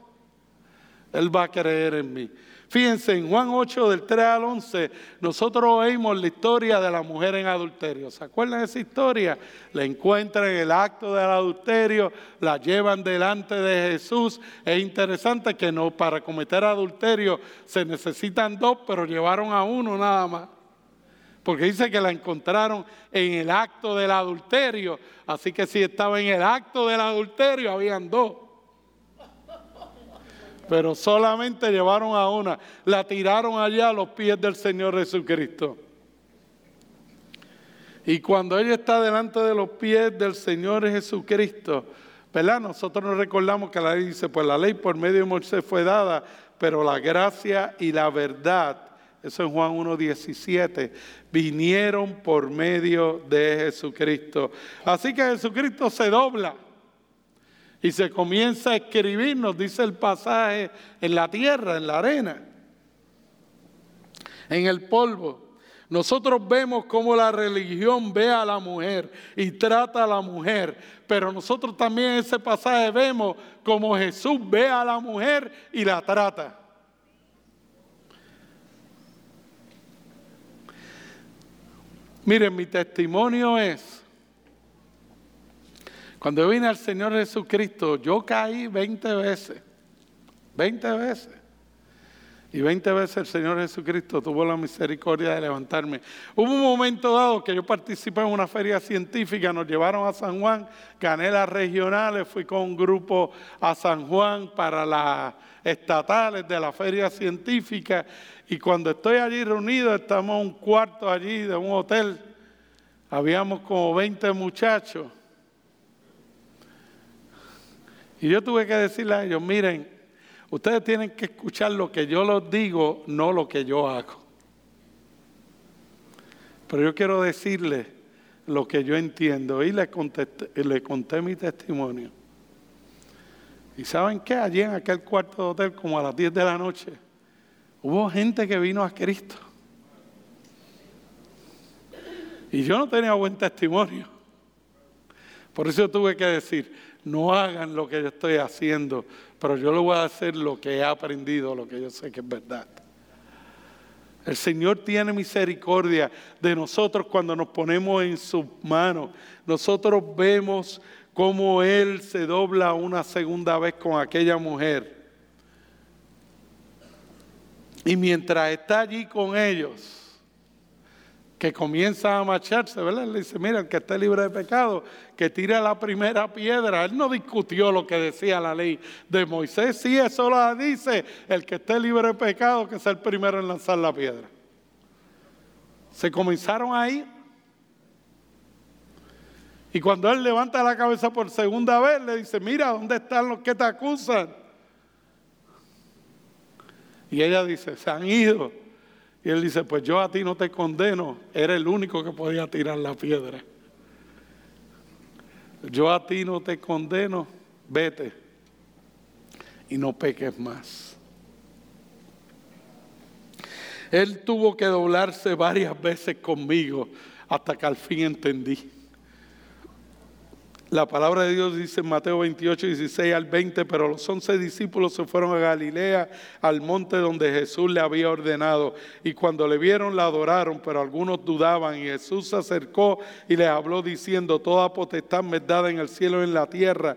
Él va a creer en mí. Fíjense, en Juan 8 del 3 al 11, nosotros oímos la historia de la mujer en adulterio. ¿Se acuerdan de esa historia? La encuentran en el acto del adulterio, la llevan delante de Jesús. Es interesante que no para cometer adulterio se necesitan dos, pero llevaron a uno nada más porque dice que la encontraron en el acto del adulterio. Así que si estaba en el acto del adulterio, habían dos. Pero solamente llevaron a una, la tiraron allá a los pies del Señor Jesucristo. Y cuando ella está delante de los pies del Señor Jesucristo, ¿verdad? Nosotros nos recordamos que la ley dice, pues la ley por medio de Moisés fue dada, pero la gracia y la verdad eso es Juan 1.17, vinieron por medio de Jesucristo. Así que Jesucristo se dobla y se comienza a escribir, nos dice el pasaje, en la tierra, en la arena, en el polvo. Nosotros vemos cómo la religión ve a la mujer y trata a la mujer, pero nosotros también en ese pasaje vemos cómo Jesús ve a la mujer y la trata. Miren, mi testimonio es, cuando vine al Señor Jesucristo, yo caí 20 veces, 20 veces. Y 20 veces el Señor Jesucristo tuvo la misericordia de levantarme. Hubo un momento dado que yo participé en una feria científica, nos llevaron a San Juan, gané las regionales, fui con un grupo a San Juan para las estatales de la feria científica y cuando estoy allí reunido, estamos en un cuarto allí de un hotel, habíamos como 20 muchachos. Y yo tuve que decirle a ellos, miren, ustedes tienen que escuchar lo que yo les digo, no lo que yo hago. Pero yo quiero decirles lo que yo entiendo y les, le conté mi testimonio. ¿Y saben qué? Allí en aquel cuarto de hotel, como a las 10 de la noche, Hubo gente que vino a Cristo. Y yo no tenía buen testimonio. Por eso tuve que decir, no hagan lo que yo estoy haciendo, pero yo le voy a hacer lo que he aprendido, lo que yo sé que es verdad. El Señor tiene misericordia de nosotros cuando nos ponemos en sus manos. Nosotros vemos cómo Él se dobla una segunda vez con aquella mujer y mientras está allí con ellos, que comienza a marcharse, ¿verdad? Le dice, mira, el que esté libre de pecado, que tire la primera piedra. Él no discutió lo que decía la ley de Moisés. Sí, eso lo dice, el que esté libre de pecado, que sea el primero en lanzar la piedra. Se comenzaron ahí. Y cuando él levanta la cabeza por segunda vez, le dice, mira, ¿dónde están los que te acusan? Y ella dice, se han ido. Y él dice, pues yo a ti no te condeno, era el único que podía tirar la piedra. Yo a ti no te condeno, vete y no peques más. Él tuvo que doblarse varias veces conmigo hasta que al fin entendí. La palabra de Dios dice en Mateo 28, 16 al 20, pero los once discípulos se fueron a Galilea, al monte donde Jesús le había ordenado. Y cuando le vieron, la adoraron, pero algunos dudaban. Y Jesús se acercó y les habló diciendo, toda potestad me es dada en el cielo y en la tierra.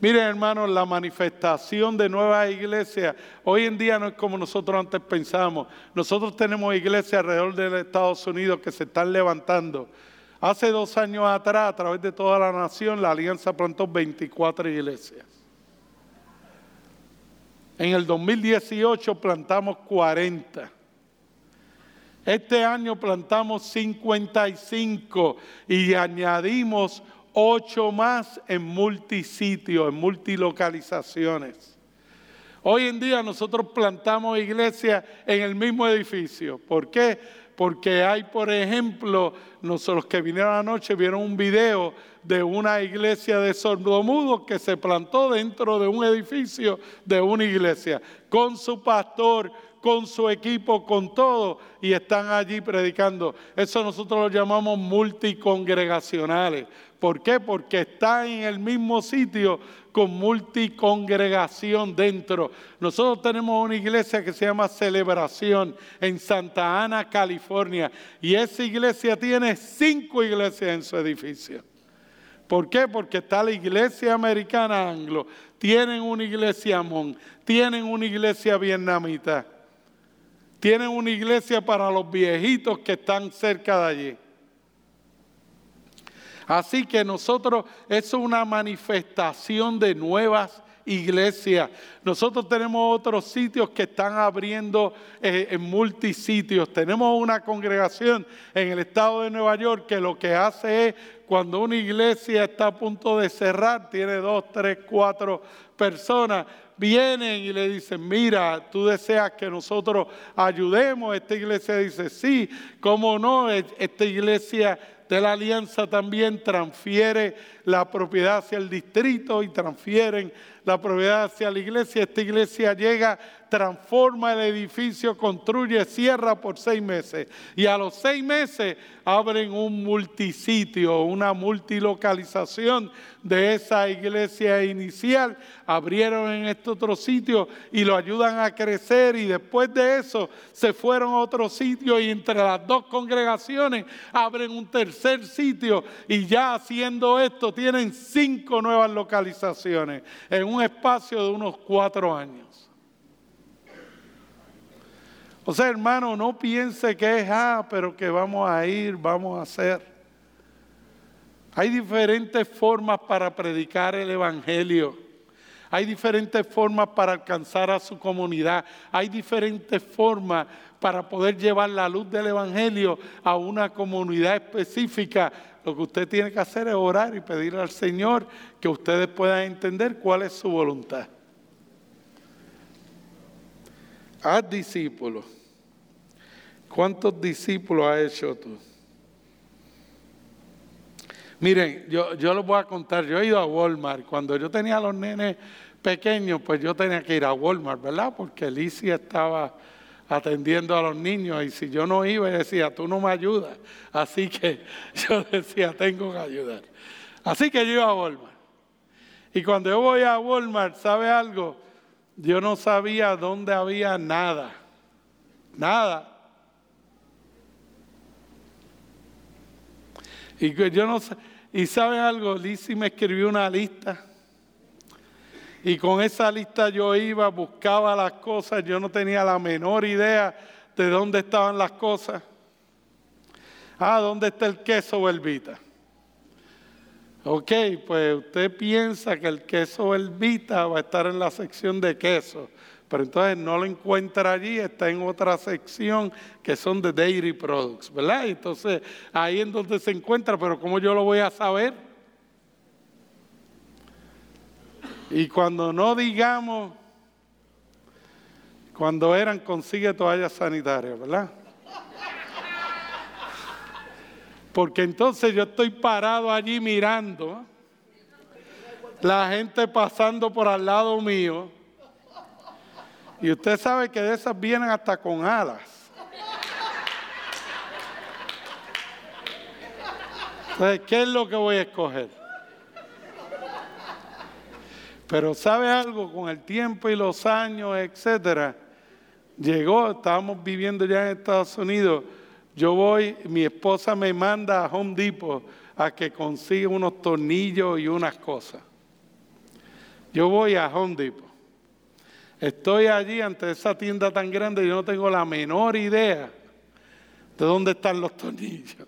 Miren hermanos, la manifestación de nuevas iglesias hoy en día no es como nosotros antes pensábamos. Nosotros tenemos iglesias alrededor de Estados Unidos que se están levantando. Hace dos años atrás, a través de toda la nación, la alianza plantó 24 iglesias. En el 2018 plantamos 40. Este año plantamos 55 y añadimos ocho más en multisitios, en multilocalizaciones. Hoy en día nosotros plantamos iglesias en el mismo edificio. ¿Por qué? Porque hay, por ejemplo, nosotros que vinieron anoche vieron un video de una iglesia de sordomudos que se plantó dentro de un edificio de una iglesia, con su pastor, con su equipo, con todo, y están allí predicando. Eso nosotros lo llamamos multicongregacionales. ¿Por qué? Porque está en el mismo sitio con multicongregación dentro. Nosotros tenemos una iglesia que se llama Celebración en Santa Ana, California, y esa iglesia tiene cinco iglesias en su edificio. ¿Por qué? Porque está la iglesia americana anglo, tienen una iglesia mon, tienen una iglesia vietnamita, tienen una iglesia para los viejitos que están cerca de allí. Así que nosotros, es una manifestación de nuevas iglesias. Nosotros tenemos otros sitios que están abriendo eh, en multisitios. Tenemos una congregación en el estado de Nueva York que lo que hace es, cuando una iglesia está a punto de cerrar, tiene dos, tres, cuatro personas, vienen y le dicen, mira, tú deseas que nosotros ayudemos. Esta iglesia dice, sí, cómo no, esta iglesia de la alianza también transfiere la propiedad hacia el distrito y transfieren la propiedad hacia la iglesia. Esta iglesia llega, transforma el edificio, construye, cierra por seis meses. Y a los seis meses abren un multisitio, una multilocalización de esa iglesia inicial. Abrieron en este otro sitio y lo ayudan a crecer. Y después de eso se fueron a otro sitio y entre las dos congregaciones abren un tercer sitio. Y ya haciendo esto tienen cinco nuevas localizaciones en un espacio de unos cuatro años. O sea, hermano, no piense que es, ah, pero que vamos a ir, vamos a hacer. Hay diferentes formas para predicar el Evangelio. Hay diferentes formas para alcanzar a su comunidad. Hay diferentes formas para poder llevar la luz del Evangelio a una comunidad específica. Lo que usted tiene que hacer es orar y pedirle al Señor que ustedes puedan entender cuál es su voluntad. Haz discípulos. ¿Cuántos discípulos has hecho tú? Miren, yo, yo les voy a contar, yo he ido a Walmart. Cuando yo tenía a los nenes pequeños, pues yo tenía que ir a Walmart, ¿verdad? Porque Alicia estaba atendiendo a los niños y si yo no iba, decía, tú no me ayudas. Así que yo decía, tengo que ayudar. Así que yo iba a Walmart. Y cuando yo voy a Walmart, ¿sabe algo? Yo no sabía dónde había nada. Nada. Y yo no y sabe algo, Lizzie me escribió una lista. Y con esa lista yo iba, buscaba las cosas, yo no tenía la menor idea de dónde estaban las cosas. Ah, ¿dónde está el queso, Belvita? Ok, pues usted piensa que el queso Elvita va a estar en la sección de queso, pero entonces no lo encuentra allí, está en otra sección que son de dairy products, ¿verdad? Entonces ahí es donde se encuentra, pero ¿cómo yo lo voy a saber? Y cuando no digamos, cuando eran consigue toallas sanitarias, ¿verdad? Porque entonces yo estoy parado allí mirando, la gente pasando por al lado mío, y usted sabe que de esas vienen hasta con alas. Entonces, ¿qué es lo que voy a escoger? Pero sabe algo, con el tiempo y los años, etcétera, llegó, estábamos viviendo ya en Estados Unidos, yo voy, mi esposa me manda a Home Depot a que consiga unos tornillos y unas cosas. Yo voy a Home Depot. Estoy allí ante esa tienda tan grande y yo no tengo la menor idea de dónde están los tornillos.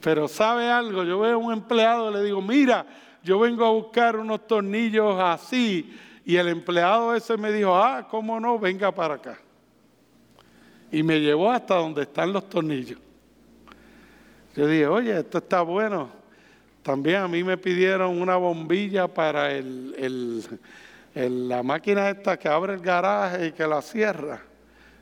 Pero sabe algo, yo veo a un empleado le digo, mira, yo vengo a buscar unos tornillos así. Y el empleado ese me dijo, ah, ¿cómo no? Venga para acá y me llevó hasta donde están los tornillos. Yo dije, oye, esto está bueno. También a mí me pidieron una bombilla para el, la máquina esta que abre el garaje y que la cierra.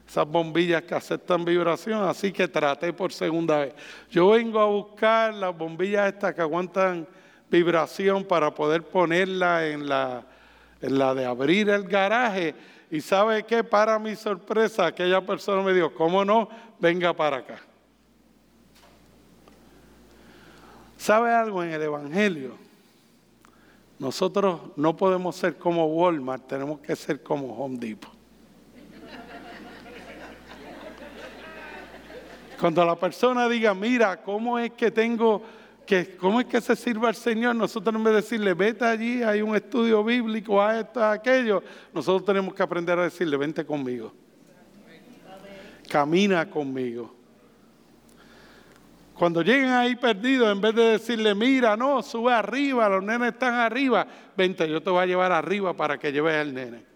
Esas bombillas que aceptan vibración, así que traté por segunda vez. Yo vengo a buscar las bombillas estas que aguantan vibración para poder ponerla en la, en la de abrir el garaje y sabe que para mi sorpresa, aquella persona me dijo, ¿cómo no? Venga para acá. ¿Sabe algo en el Evangelio? Nosotros no podemos ser como Walmart, tenemos que ser como Home Depot. Cuando la persona diga, mira, ¿cómo es que tengo que cómo es que se sirva al Señor, nosotros en vez de decirle, vete allí, hay un estudio bíblico, a esto, a aquello, nosotros tenemos que aprender a decirle, vente conmigo. Camina conmigo. Cuando lleguen ahí perdidos, en vez de decirle, mira, no, sube arriba, los nenes están arriba, vente, yo te voy a llevar arriba para que lleves al nene.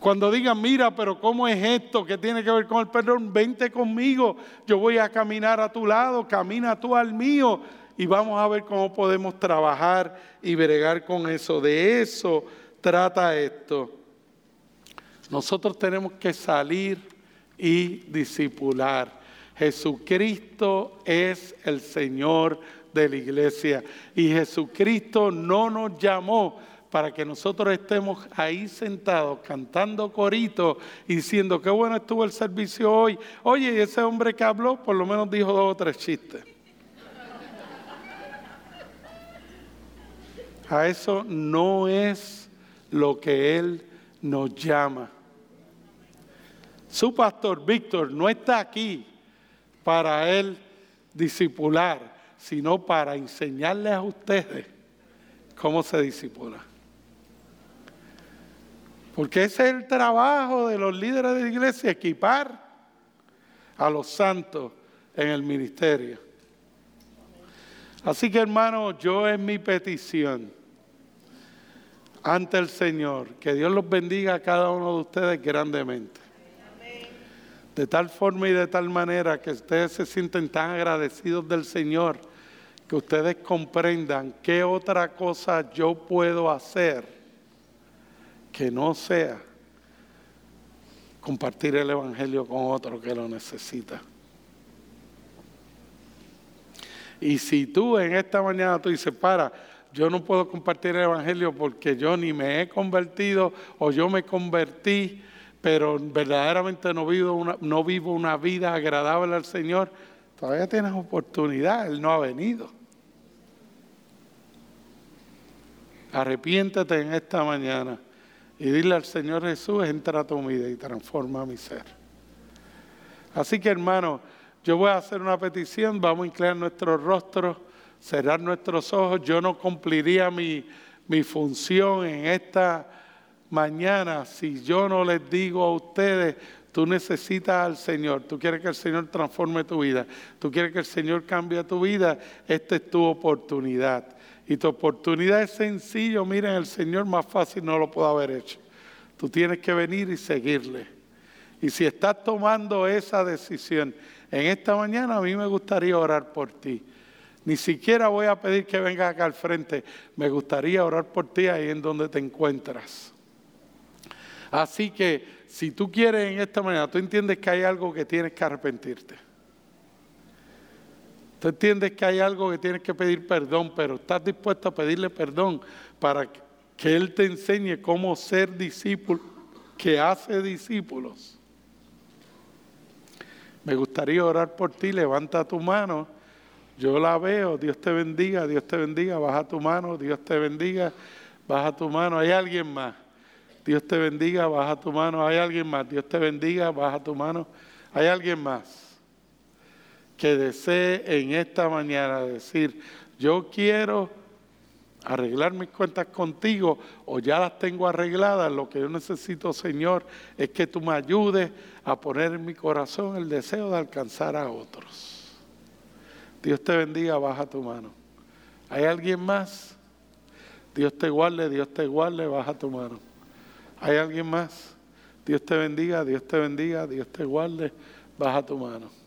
Cuando digan, mira, pero ¿cómo es esto que tiene que ver con el perdón? Vente conmigo, yo voy a caminar a tu lado, camina tú al mío y vamos a ver cómo podemos trabajar y bregar con eso. De eso trata esto. Nosotros tenemos que salir y discipular. Jesucristo es el Señor de la iglesia y Jesucristo no nos llamó para que nosotros estemos ahí sentados cantando coritos y diciendo qué bueno estuvo el servicio hoy. Oye, ese hombre que habló por lo menos dijo dos o tres chistes. A eso no es lo que Él nos llama. Su pastor Víctor no está aquí para Él disipular, sino para enseñarles a ustedes cómo se disipula. Porque ese es el trabajo de los líderes de la iglesia, equipar a los santos en el ministerio. Así que hermanos, yo es mi petición ante el Señor, que Dios los bendiga a cada uno de ustedes grandemente. De tal forma y de tal manera que ustedes se sienten tan agradecidos del Señor, que ustedes comprendan qué otra cosa yo puedo hacer que no sea compartir el Evangelio con otro que lo necesita. Y si tú en esta mañana tú dices, para, yo no puedo compartir el Evangelio porque yo ni me he convertido o yo me convertí, pero verdaderamente no vivo una, no vivo una vida agradable al Señor, todavía tienes oportunidad, Él no ha venido. Arrepiéntete en esta mañana y dile al Señor Jesús, entra a tu vida y transforma mi ser. Así que hermano, yo voy a hacer una petición, vamos a inclinar nuestros rostros, cerrar nuestros ojos. Yo no cumpliría mi, mi función en esta mañana si yo no les digo a ustedes tú necesitas al Señor, tú quieres que el Señor transforme tu vida, tú quieres que el Señor cambie tu vida, esta es tu oportunidad. Y tu oportunidad es sencillo, miren, el Señor más fácil no lo puede haber hecho. Tú tienes que venir y seguirle. Y si estás tomando esa decisión en esta mañana, a mí me gustaría orar por ti. Ni siquiera voy a pedir que vengas acá al frente. Me gustaría orar por ti ahí en donde te encuentras. Así que si tú quieres en esta mañana, tú entiendes que hay algo que tienes que arrepentirte. Tú entiendes que hay algo que tienes que pedir perdón, pero estás dispuesto a pedirle perdón para que Él te enseñe cómo ser discípulo, que hace discípulos. Me gustaría orar por ti, levanta tu mano. Yo la veo, Dios te bendiga, Dios te bendiga, baja tu mano, Dios te bendiga, baja tu mano. Hay alguien más. Dios te bendiga, baja tu mano. Hay alguien más. Dios te bendiga, baja tu mano. Hay alguien más que desee en esta mañana decir, yo quiero arreglar mis cuentas contigo o ya las tengo arregladas. Lo que yo necesito, Señor, es que tú me ayudes a poner en mi corazón el deseo de alcanzar a otros. Dios te bendiga, baja tu mano. ¿Hay alguien más? Dios te guarde, Dios te guarde, baja tu mano. ¿Hay alguien más? Dios te bendiga, Dios te bendiga, Dios te guarde, baja tu mano.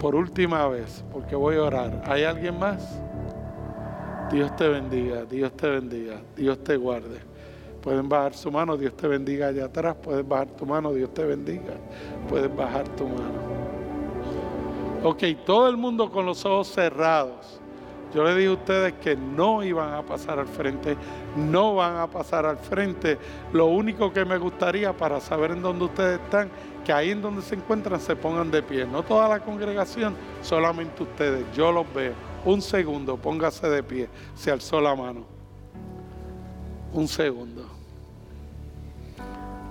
Por última vez, porque voy a orar. ¿Hay alguien más? Dios te bendiga, Dios te bendiga, Dios te guarde. Pueden bajar su mano, Dios te bendiga allá atrás. Puedes bajar tu mano, Dios te bendiga. Puedes bajar tu mano. Ok, todo el mundo con los ojos cerrados. Yo le dije a ustedes que no iban a pasar al frente, no van a pasar al frente. Lo único que me gustaría para saber en dónde ustedes están, que ahí en donde se encuentran se pongan de pie. No toda la congregación, solamente ustedes. Yo los veo. Un segundo, póngase de pie. Se alzó la mano. Un segundo.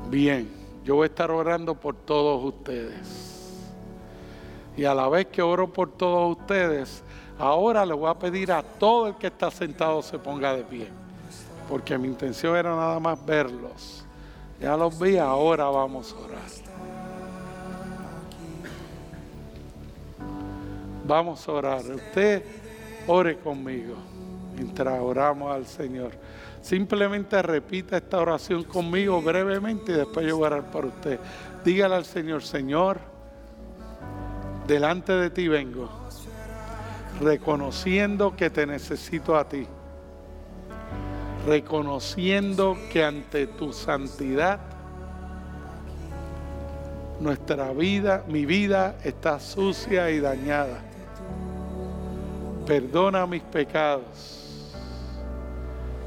Bien, yo voy a estar orando por todos ustedes. Y a la vez que oro por todos ustedes, ahora le voy a pedir a todo el que está sentado se ponga de pie. Porque mi intención era nada más verlos. Ya los vi, ahora vamos a orar. Vamos a orar. Usted ore conmigo mientras oramos al Señor. Simplemente repita esta oración conmigo brevemente y después yo voy a orar por usted. Dígale al Señor, Señor, delante de ti vengo, reconociendo que te necesito a ti, reconociendo que ante tu santidad, nuestra vida, mi vida está sucia y dañada. Perdona mis pecados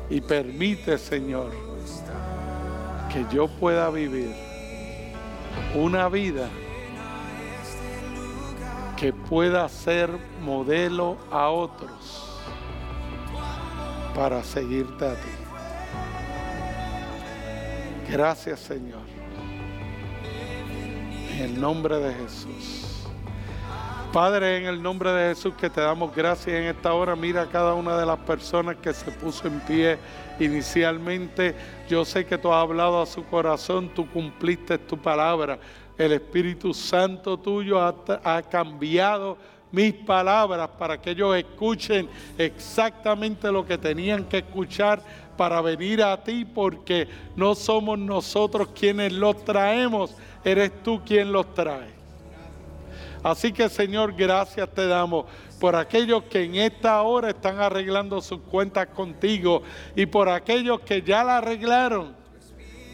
y permite, Señor, que yo pueda vivir una vida que pueda ser modelo a otros para seguirte a ti. Gracias, Señor. En el nombre de Jesús. Padre, en el nombre de Jesús que te damos gracias en esta hora, mira a cada una de las personas que se puso en pie inicialmente. Yo sé que tú has hablado a su corazón, tú cumpliste tu palabra. El Espíritu Santo tuyo ha, cambiado mis palabras para que ellos escuchen exactamente lo que tenían que escuchar para venir a ti, porque no somos nosotros quienes los traemos, eres tú quien los trae. Así que Señor, gracias te damos por aquellos que en esta hora están arreglando sus cuentas contigo y por aquellos que ya la arreglaron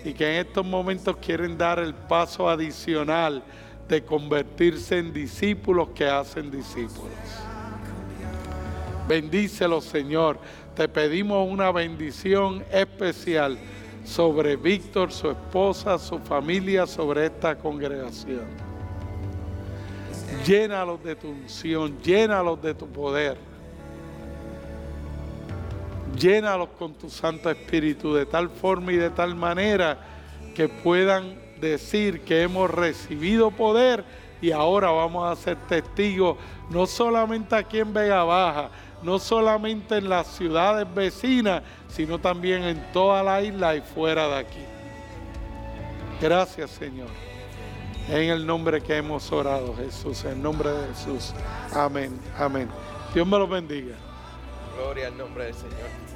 y que en estos momentos quieren dar el paso adicional de convertirse en discípulos que hacen discípulos. Bendícelos, Señor. Te pedimos una bendición especial sobre Víctor, su esposa, su familia, sobre esta congregación. Llénalos de tu unción, llénalos de tu poder. Llénalos con tu Santo Espíritu de tal forma y de tal manera que puedan decir que hemos recibido poder y ahora vamos a ser testigos no solamente aquí en Vega Baja, no solamente en las ciudades vecinas, sino también en toda la isla y fuera de aquí. Gracias, Señor. En el nombre que hemos orado, Jesús, en el nombre de Jesús. Amén, amén. Dios me lo bendiga. Gloria al nombre del Señor.